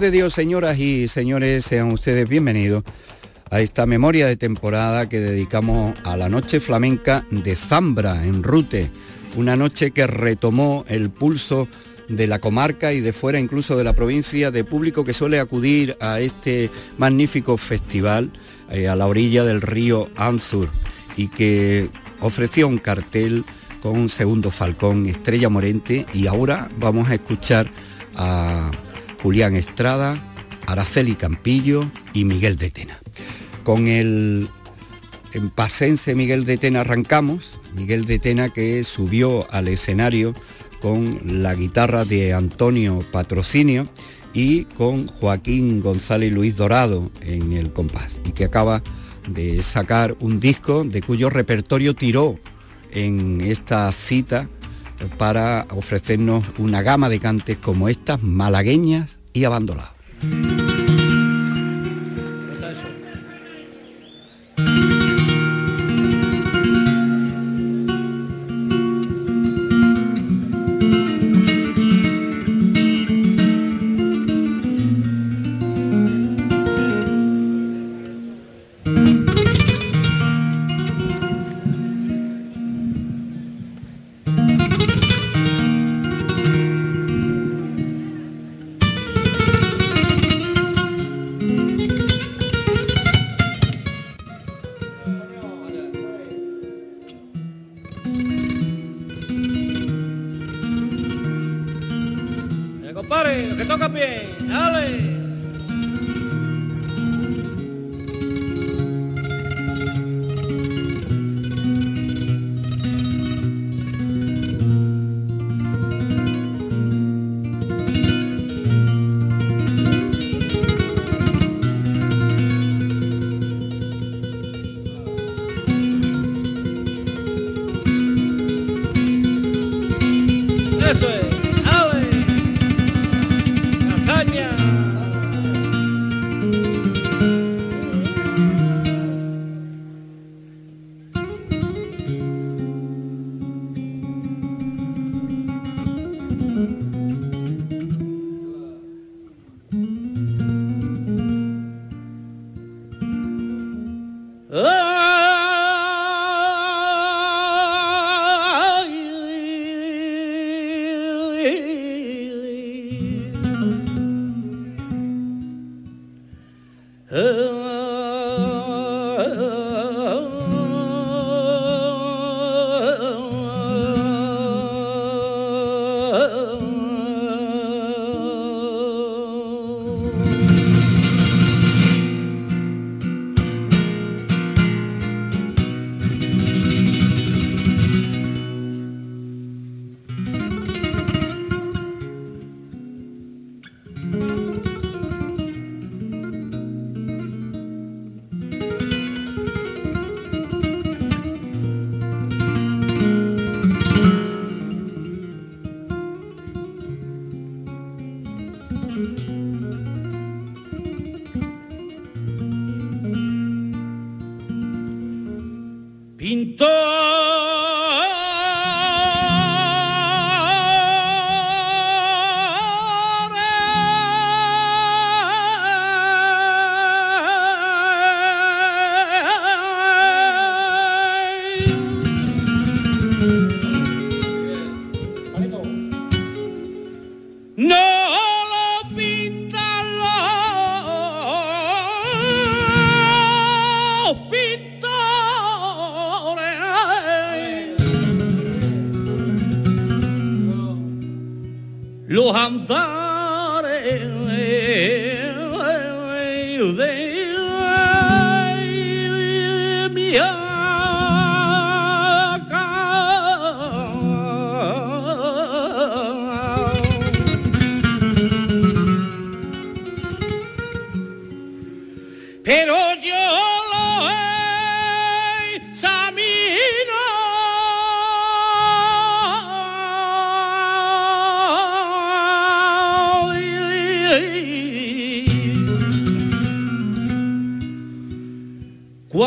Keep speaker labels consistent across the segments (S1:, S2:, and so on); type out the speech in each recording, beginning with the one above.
S1: De Dios, señoras y señores, sean ustedes bienvenidos a esta memoria de temporada que dedicamos a la noche flamenca de Zambra, en Rute, una noche que retomó el pulso de la comarca y de fuera incluso de la provincia, de público que suele acudir a este magnífico festival eh, a la orilla del río Anzur y que ofreció un cartel con un segundo falcón, Estrella Morente, y ahora vamos a escuchar a Julián Estrada, Araceli Campillo y Miguel de Tena. Con el pasense Miguel de Tena arrancamos, Miguel de Tena que subió al escenario con la guitarra de Antonio Patrocinio y con Joaquín González Luis Dorado en el compás y que acaba de sacar un disco de cuyo repertorio tiró en esta cita para ofrecernos una gama de cantes como estas, malagueñas y abandonadas.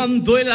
S2: Cuando el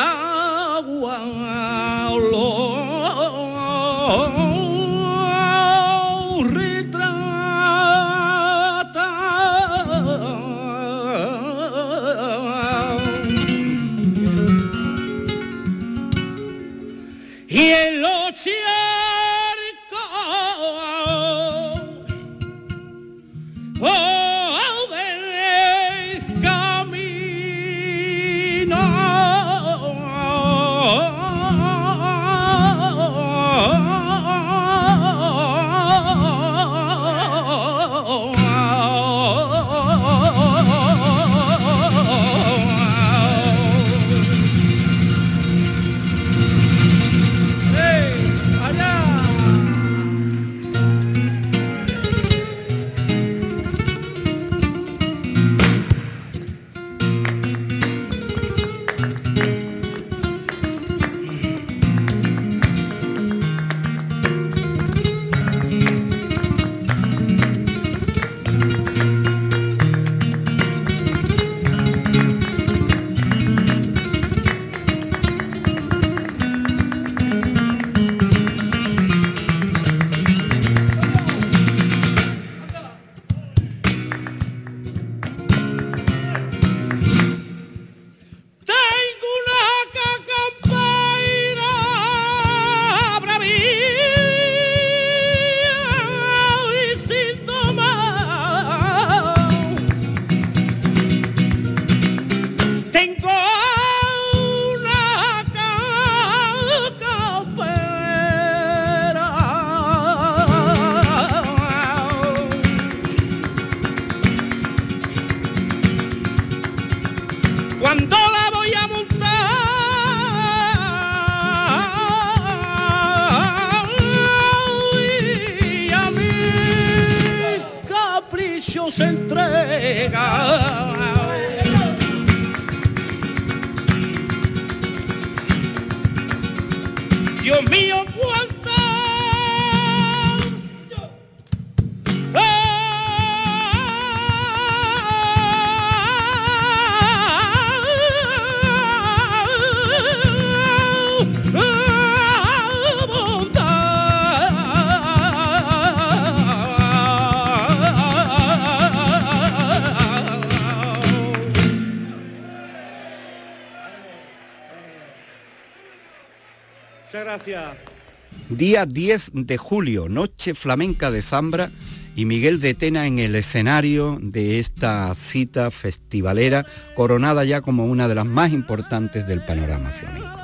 S1: Día 10 de julio, Noche Flamenca de Zambra y Miguel de Tena en el escenario de esta cita festivalera, coronada ya como una de las más importantes del panorama flamenco.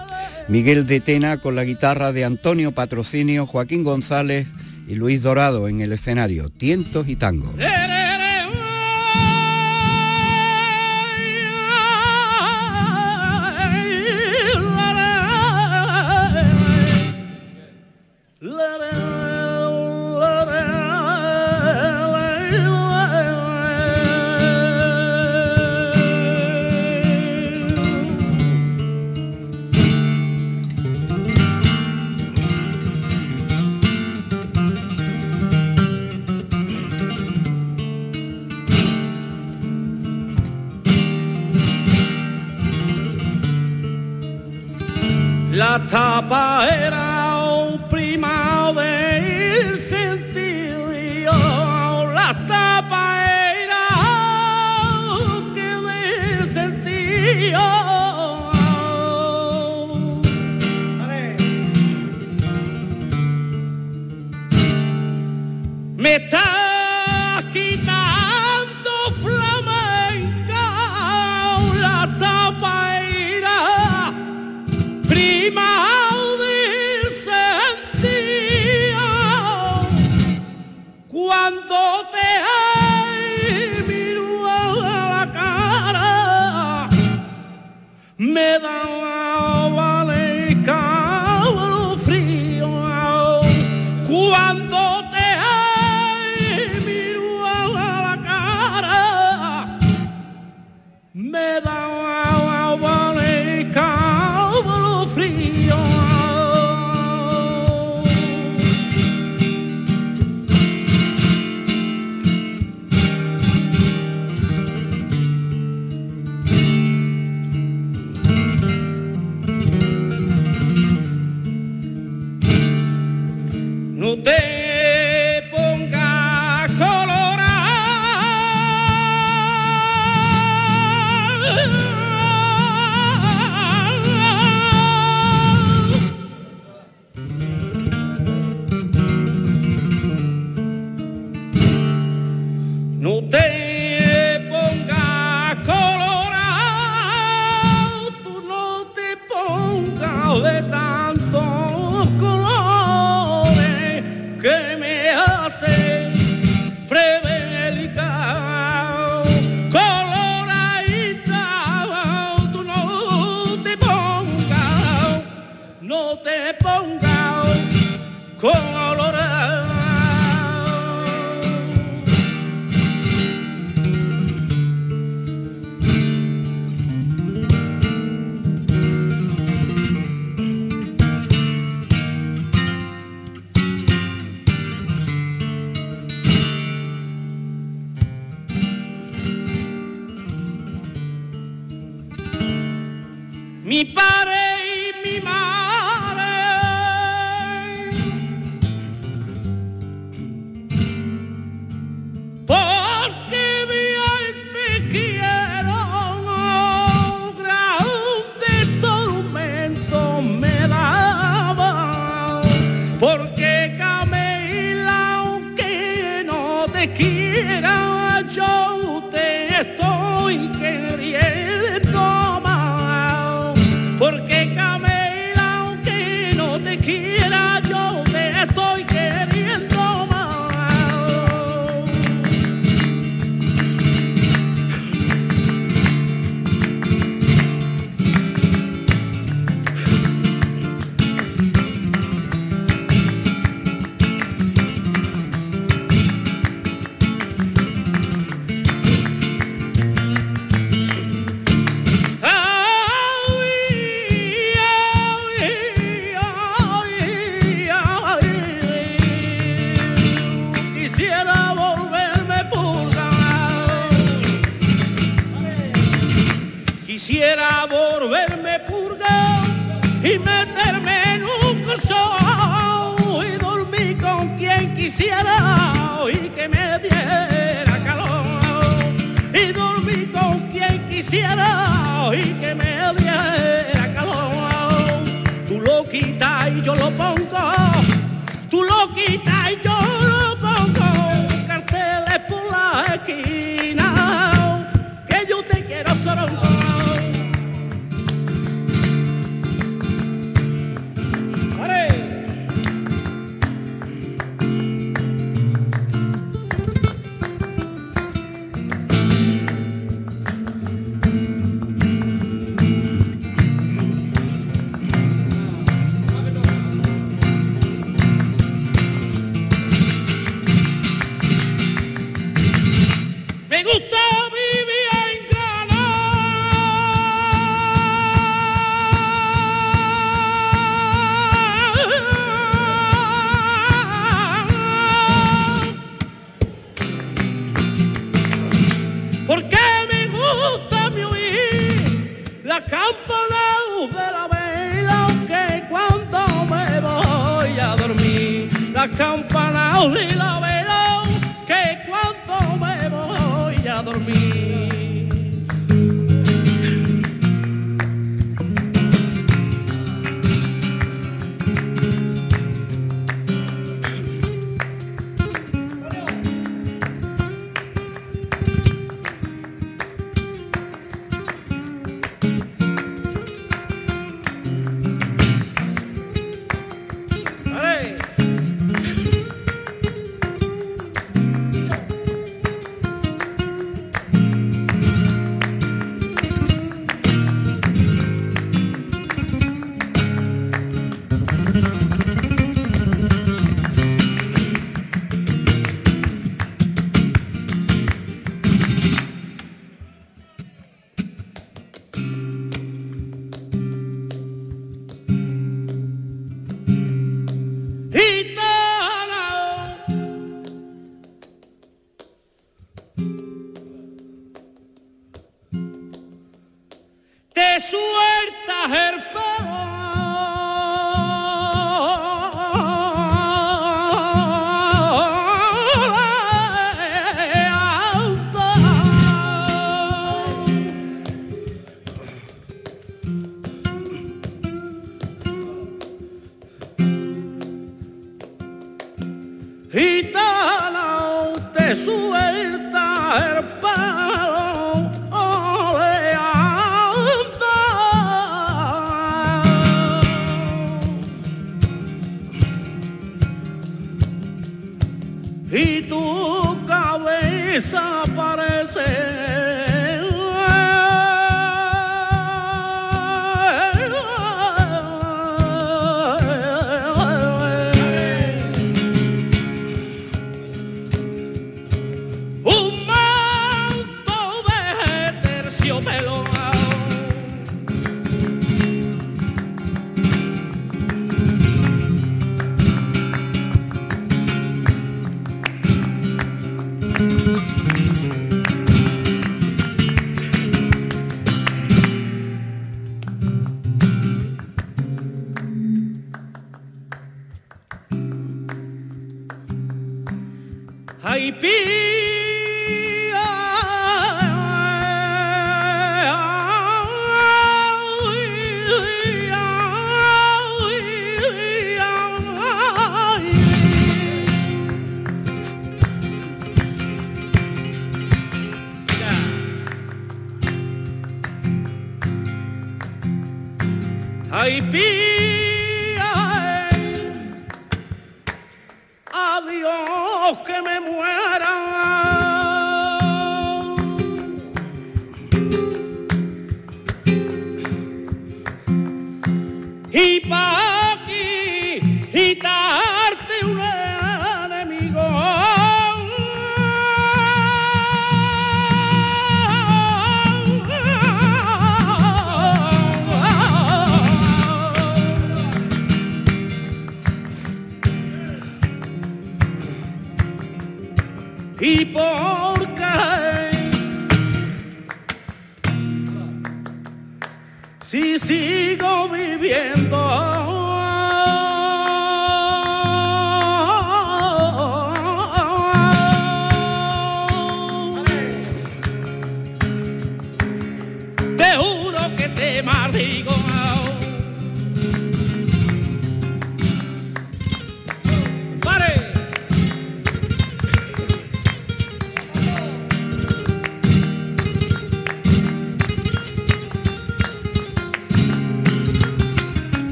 S1: Miguel de Tena con la guitarra de Antonio Patrocinio, Joaquín González y Luis Dorado en el escenario, tientos y tango.
S2: tapa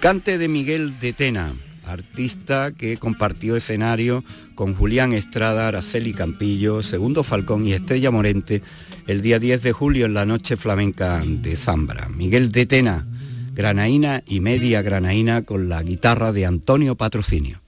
S2: cante de Miguel de Tena, artista que compartió escenario con Julián Estrada, Araceli Campillo, Segundo Falcón y Estrella Morente el día 10 de julio en la noche flamenca de Zambra. Miguel de Tena, granaína y media granaína con la guitarra de Antonio Patrocinio.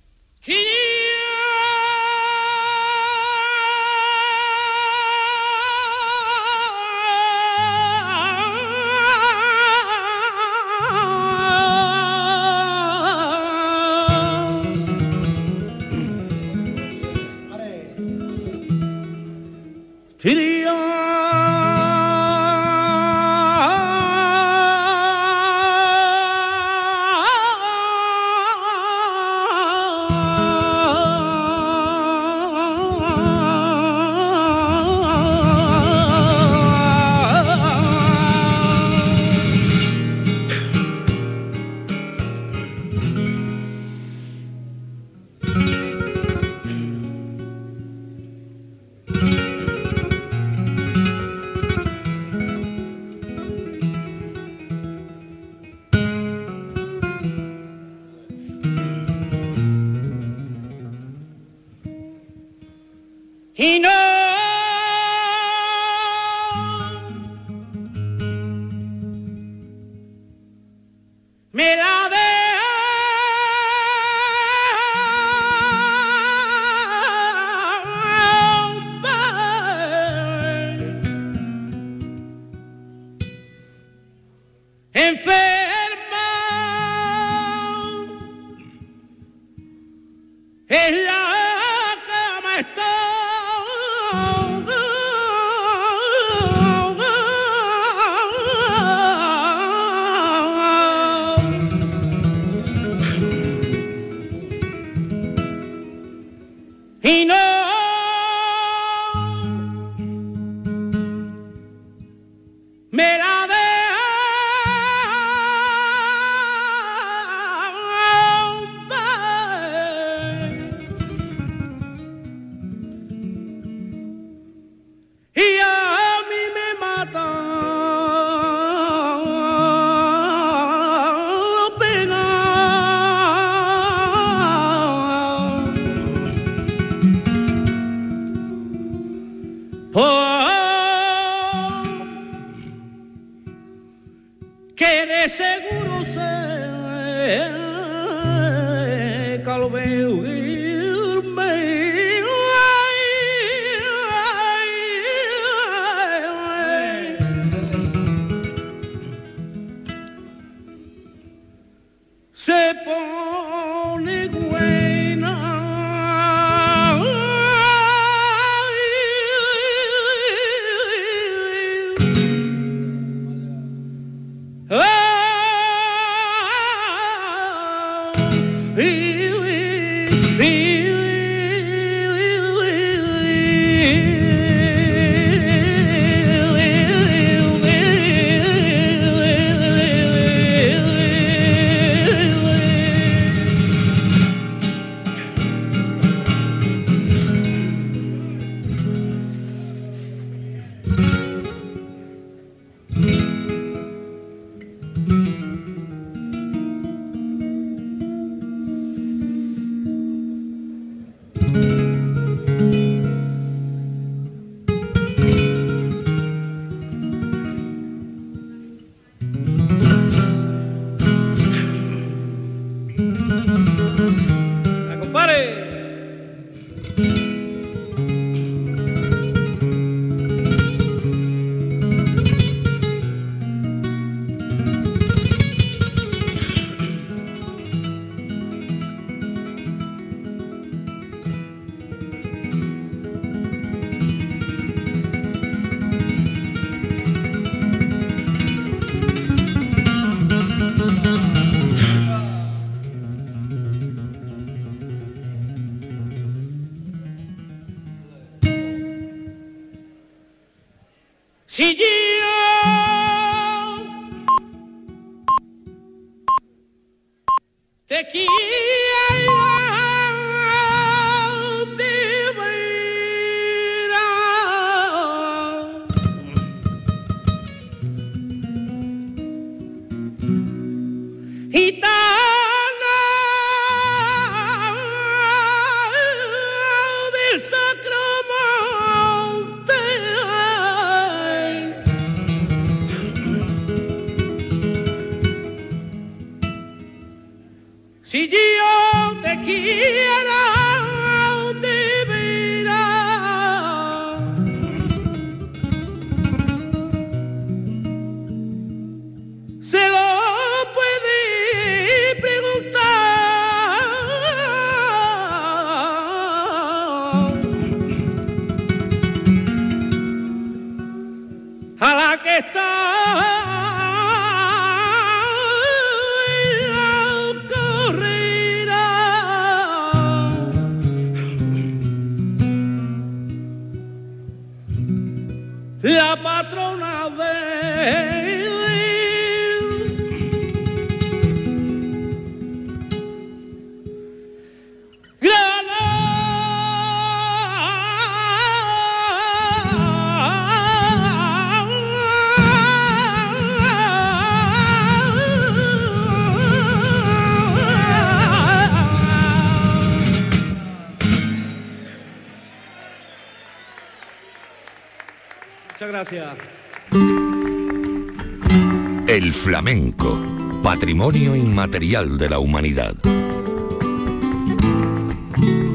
S3: Patrimonio inmaterial de la humanidad.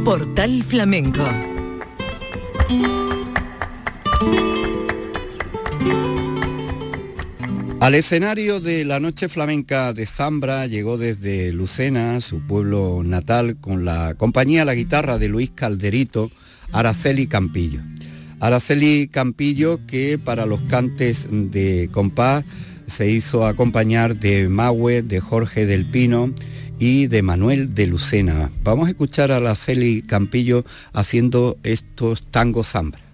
S4: Portal Flamenco
S1: Al escenario de la noche flamenca de Zambra llegó desde Lucena, su pueblo natal, con la compañía la guitarra de Luis Calderito, Araceli Campillo. Araceli Campillo que para los cantes de compás se hizo acompañar de Mahue, de Jorge del Pino y de Manuel de Lucena. Vamos a escuchar a Araceli Campillo haciendo estos tangos Zambra.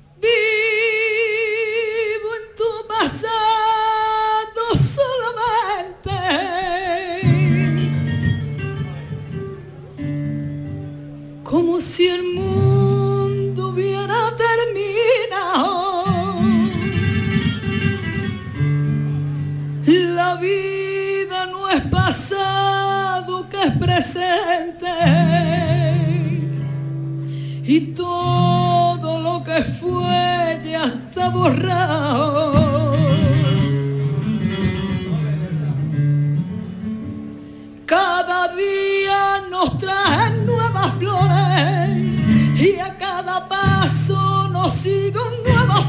S5: si el Y todo lo que fue ya está borrado. Cada día nos traen nuevas flores y a cada paso nos sigue un nuevo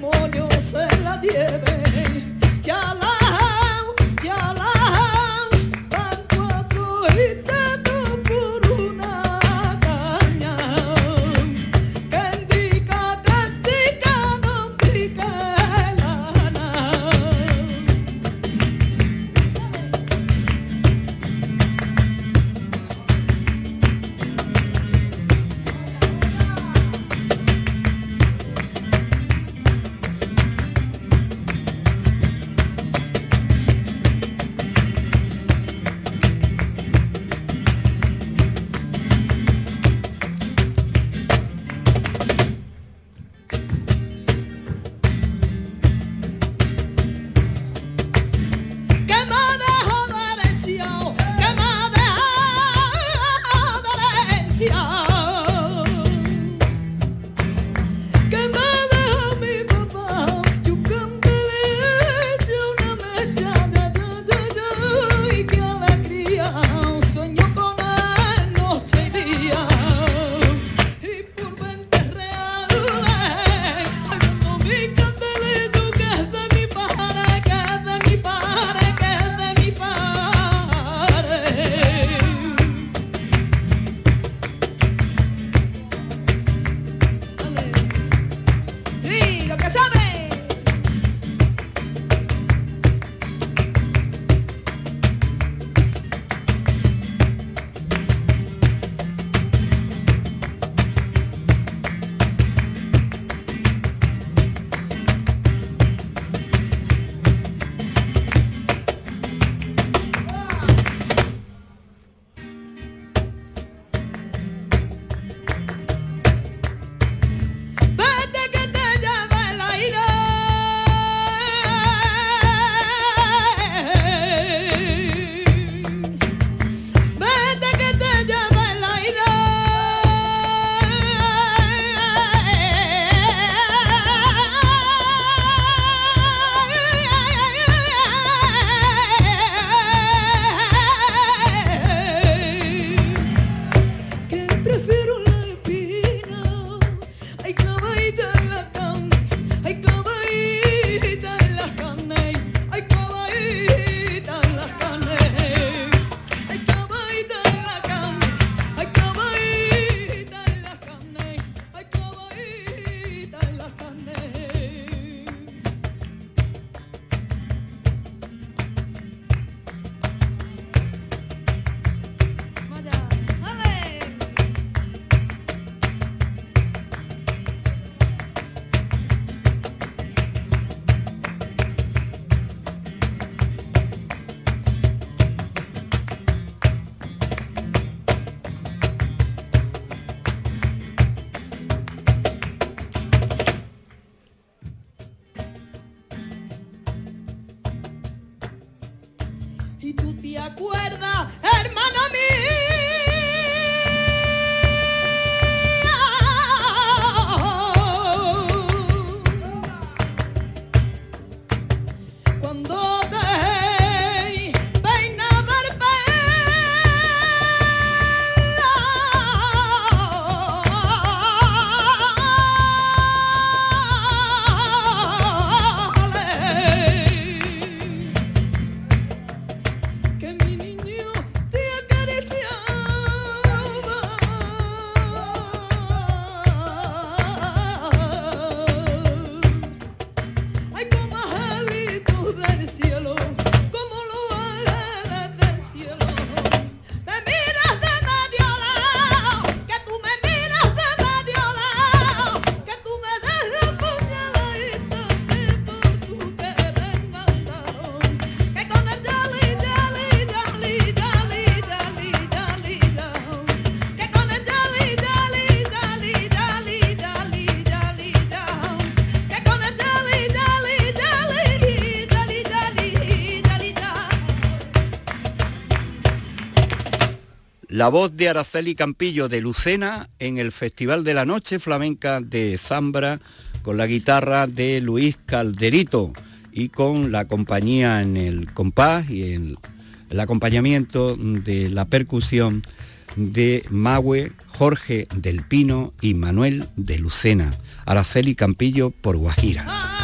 S5: demonios se la tienen. Ya la La voz de Araceli Campillo de Lucena en el Festival de la Noche Flamenca de Zambra con la guitarra de Luis Calderito y con la compañía en el compás y en el acompañamiento de la percusión de Maue, Jorge del Pino y Manuel de Lucena. Araceli Campillo por Guajira.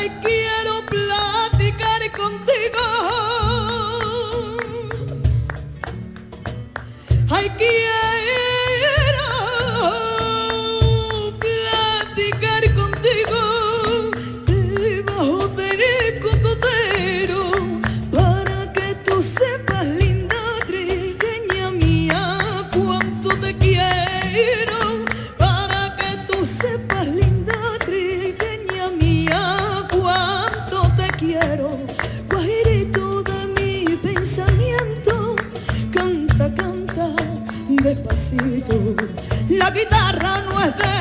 S5: Ay, quiero platicar contigo. Ay, quiero.
S1: guitarra no es de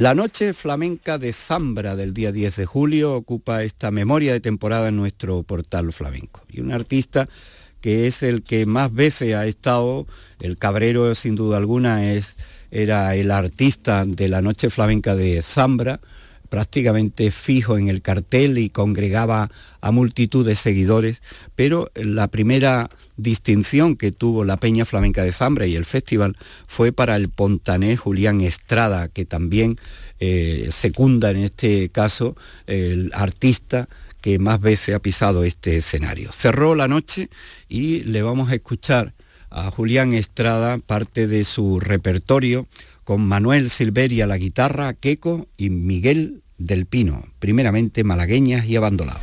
S1: La noche flamenca de Zambra del día 10 de julio ocupa esta memoria de temporada en nuestro portal flamenco. Y un artista que es el que más veces ha estado, el Cabrero sin duda alguna es, era el artista de la noche flamenca de Zambra, prácticamente fijo en el cartel y congregaba a multitud de seguidores, pero la primera distinción que tuvo la Peña Flamenca de Zambra y el festival fue para el pontanés Julián Estrada, que también eh, secunda en este caso el artista que más veces ha pisado este escenario. Cerró la noche y le vamos a escuchar a Julián Estrada parte de su repertorio con Manuel Silveria la guitarra, Queco y Miguel del Pino, primeramente malagueñas y abandonados.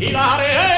S2: Y la Hilare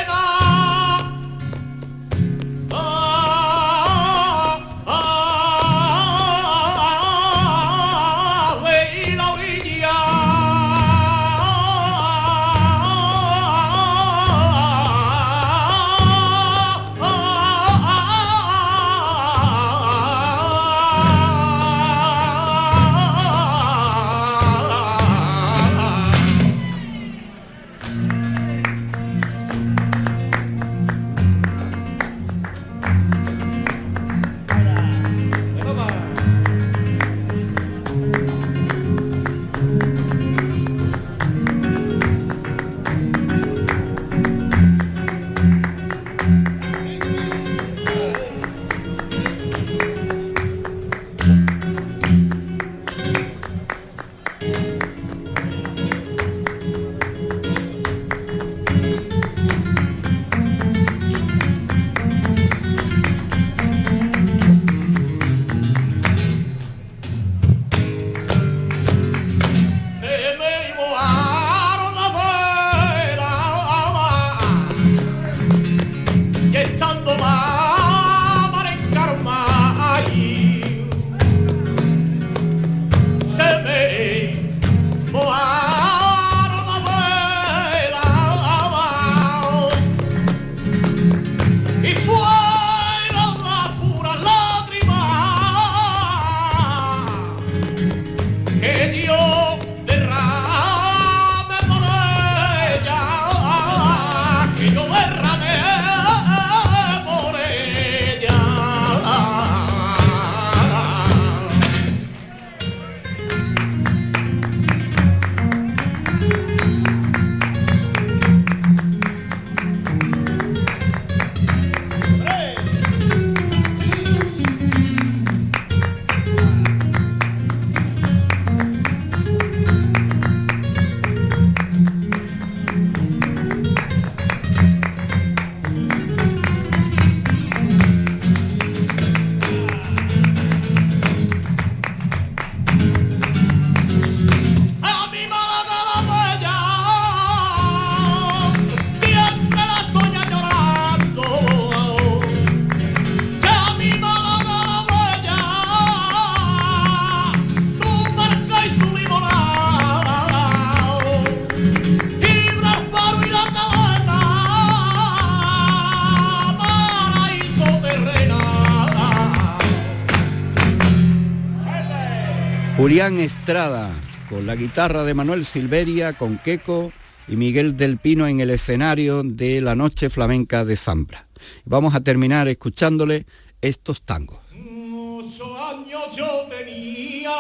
S1: Julián Estrada, con la guitarra de Manuel Silveria, con Queco y Miguel del Pino en el escenario de la Noche Flamenca de Zambra. Vamos a terminar escuchándole estos tangos.
S2: Años yo tenía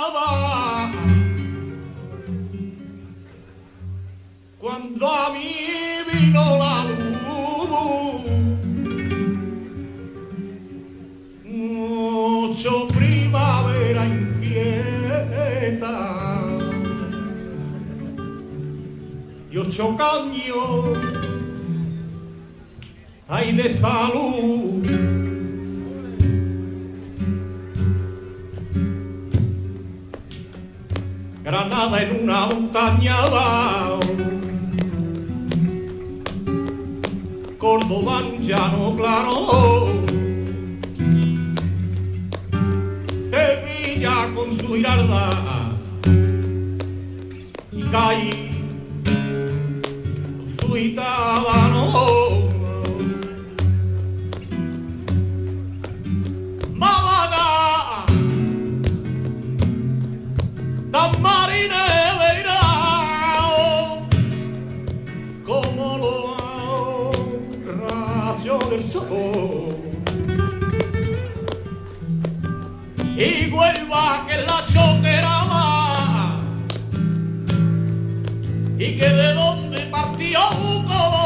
S2: cuando a mí vino la luz trompeta y ocho de salud. Granada en una montañada, Córdoba un llano claro. Con su giralda y caí su itábano. Málaga, tan marineirao como los rayos del sol. Y vuelva que la choquera va. Y que de donde partió como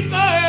S2: Sita